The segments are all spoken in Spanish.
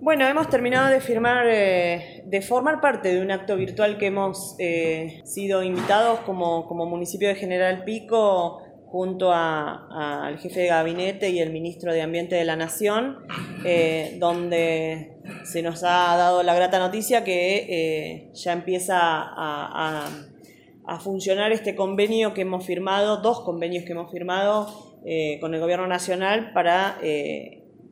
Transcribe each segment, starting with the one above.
Bueno, hemos terminado de firmar, eh, de formar parte de un acto virtual que hemos eh, sido invitados como, como, municipio de General Pico junto al jefe de gabinete y el ministro de Ambiente de la Nación, eh, donde se nos ha dado la grata noticia que ya empieza a, a, funcionar este convenio que hemos firmado, dos convenios que hemos firmado con el Gobierno Nacional para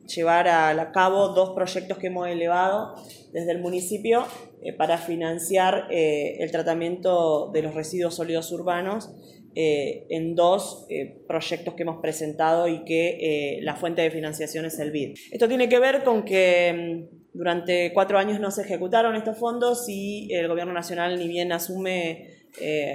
llevar a cabo dos proyectos que hemos elevado desde el municipio eh, para financiar eh, el tratamiento de los residuos sólidos urbanos eh, en dos proyectos que hemos presentado y que la fuente de financiación es el BID. Esto tiene que ver con que mm, durante cuatro años no se ejecutaron estos fondos y el Gobierno Nacional ni bien asume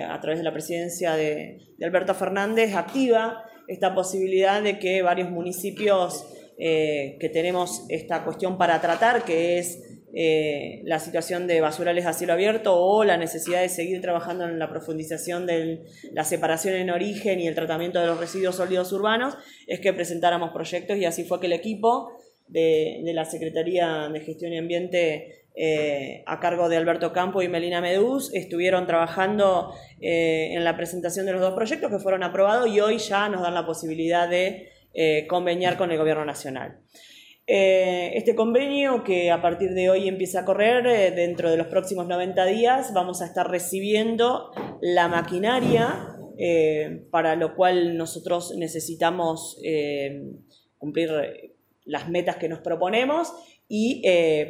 a través de la presidencia de, de Alberto Fernández, activa esta posibilidad de que varios municipios eh, que tenemos esta cuestión para tratar, que es eh, la situación de basurales a cielo abierto o la necesidad de seguir trabajando en la profundización de la separación en origen y el tratamiento de los residuos sólidos urbanos, es que presentáramos proyectos y así fue que el equipo de, la Secretaría de Gestión y Ambiente eh, a cargo de Alberto Campo y Melina Medús estuvieron trabajando en la presentación de los dos proyectos que fueron aprobados y hoy ya nos dan la posibilidad de eh, conveniar con el Gobierno Nacional. Eh, este convenio que a partir de hoy empieza a correr, eh, dentro de los próximos 90 días vamos a estar recibiendo la maquinaria para lo cual nosotros necesitamos cumplir las metas que nos proponemos y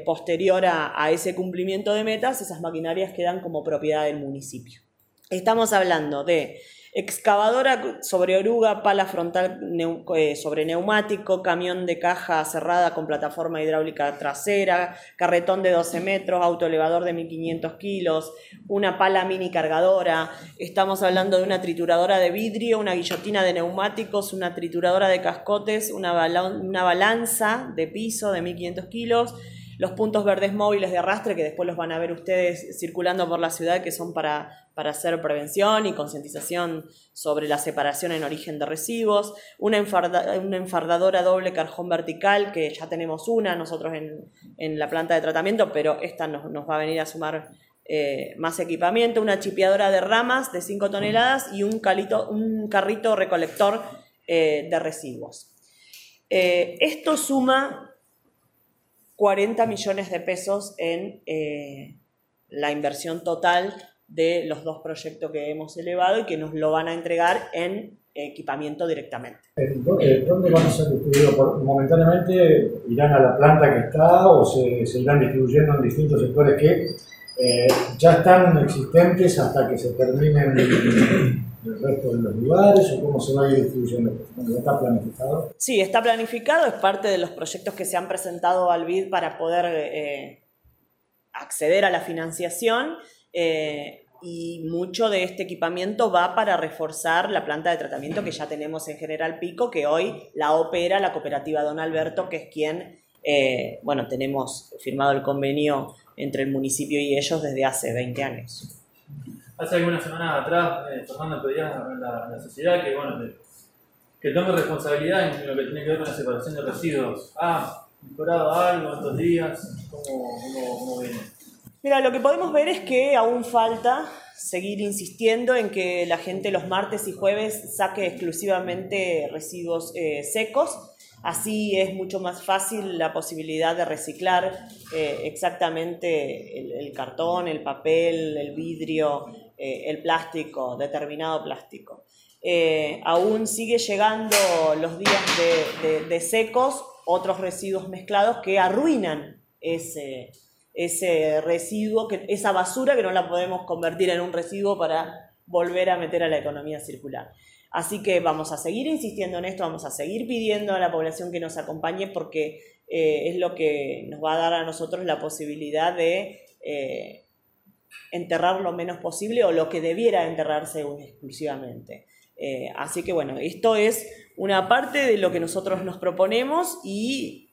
posterior a, ese cumplimiento de metas, esas maquinarias quedan como propiedad del municipio. Estamos hablando de Excavadora sobre oruga, pala frontal eh, sobre neumático, camión de caja cerrada con plataforma hidráulica trasera, carretón de 12 metros, autoelevador de 1500 kilos, una pala mini cargadora. Estamos hablando de una trituradora de vidrio, una guillotina de neumáticos, una trituradora de cascotes, una, una balanza de piso de 1500 kilos los puntos verdes móviles de arrastre, que después los van a ver ustedes circulando por la ciudad, que son para, para hacer prevención y concientización sobre la separación en origen de residuos, una, enfardadora doble carjón vertical, que ya tenemos una nosotros en, la planta de tratamiento, pero esta nos, va a venir a sumar eh, más equipamiento, una chipeadora de ramas de 5 toneladas y un, calito, un carrito recolector eh, de residuos. Eh, esto suma 40 millones de pesos en eh, la inversión total de los dos proyectos que hemos elevado y que nos lo van a entregar en equipamiento directamente. Eh, ¿Dónde van a ser distribuidos? ¿Momentáneamente irán a la planta que está o se, irán distribuyendo en distintos sectores que eh, ya están existentes hasta que se terminen el resto de los lugares o cómo se va a ir distribuyendo? ¿Está planificado? Sí, está planificado, es parte de los proyectos que se han presentado al BID para poder eh, acceder a la financiación. Eh, y mucho de este equipamiento va para reforzar la planta de tratamiento que ya tenemos en General Pico, que hoy la opera la cooperativa Don Alberto, que es quien, eh, bueno, tenemos firmado el convenio entre el municipio y ellos desde hace 20 años. Hace algunas semanas atrás, eh, Fernando pedía a la, sociedad que, bueno, que, tome responsabilidad en lo que tiene que ver con la separación de residuos. ¿Ha mejorado algo estos días? ¿Cómo, cómo, viene? Mira, lo que podemos ver es que aún falta seguir insistiendo en que la gente los martes y jueves saque exclusivamente residuos eh, secos. Así es mucho más fácil la posibilidad de reciclar eh, exactamente el, el, cartón, el papel, el vidrio, eh, el plástico, determinado plástico. Eh, aún sigue llegando los días de, secos otros residuos mezclados que arruinan ese, ese residuo, que, esa basura que no la podemos convertir en un residuo para volver a meter a la economía circular. Así que vamos a seguir insistiendo en esto, vamos a seguir pidiendo a la población que nos acompañe porque eh, es lo que nos va a dar a nosotros la posibilidad de enterrar lo menos posible o lo que debiera enterrarse exclusivamente. Eh, así que bueno, esto es una parte de lo que nosotros nos proponemos y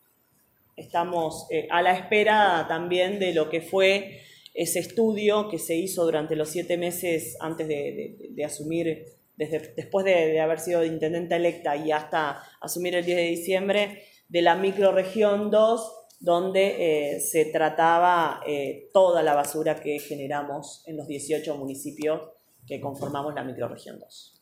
estamos eh, a la espera también de lo que fue ese estudio que se hizo durante los siete meses antes de, asumir, desde, después de, de, haber sido intendente electa y hasta asumir el 10 de diciembre, de la microregión 2 donde eh, se trataba eh, toda la basura que generamos en los 18 municipios que conformamos la microrregión 2.